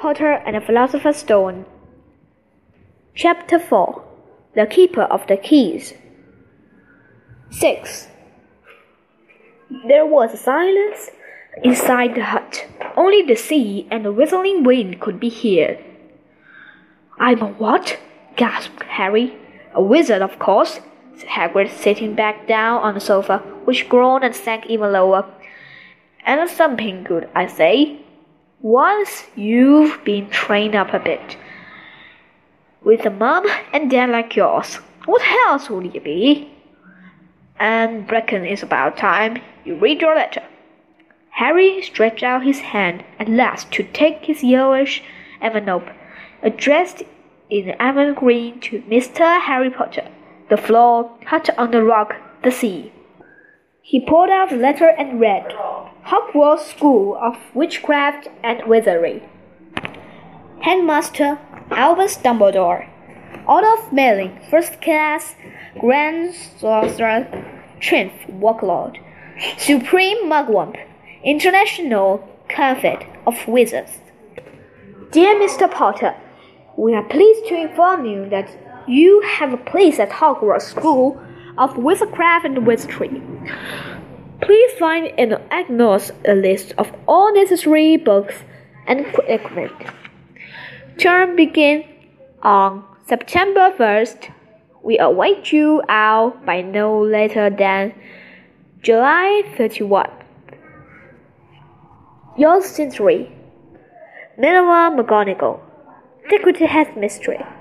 Potter and the Philosopher's Stone. Chapter 4 The Keeper of the Keys. 6. There was a silence inside the hut. Only the sea and the whistling wind could be heard. I'm a what? gasped Harry. A wizard, of course, said Hagrid, sitting back down on the sofa, which groaned and sank even lower. And a something good, I say. Once you've been trained up a bit. With a mum and dad like yours, what else would you be? And reckon it's about time you read your letter. Harry stretched out his hand at last to take his yellowish envelope, addressed in emerald green to Mr. Harry Potter. The floor, hut on the rock, the sea. He pulled out the letter and read. Hogwarts School of Witchcraft and Wizardry. Headmaster Albus Dumbledore. Order of Merlin, First Class, Grand Sorcerer, Triumph Warlock, Supreme Mugwump, International Confed of Wizards. Dear Mr. Potter, we are pleased to inform you that you have a place at Hogwarts School of Wizardcraft and Wizardry. Please find and acknowledge a list of all necessary books and equipment. Term begin on September 1st. We await you out by no later than July 31. Yours sincerely, Minerva McGonagall, Deputy Headmistress.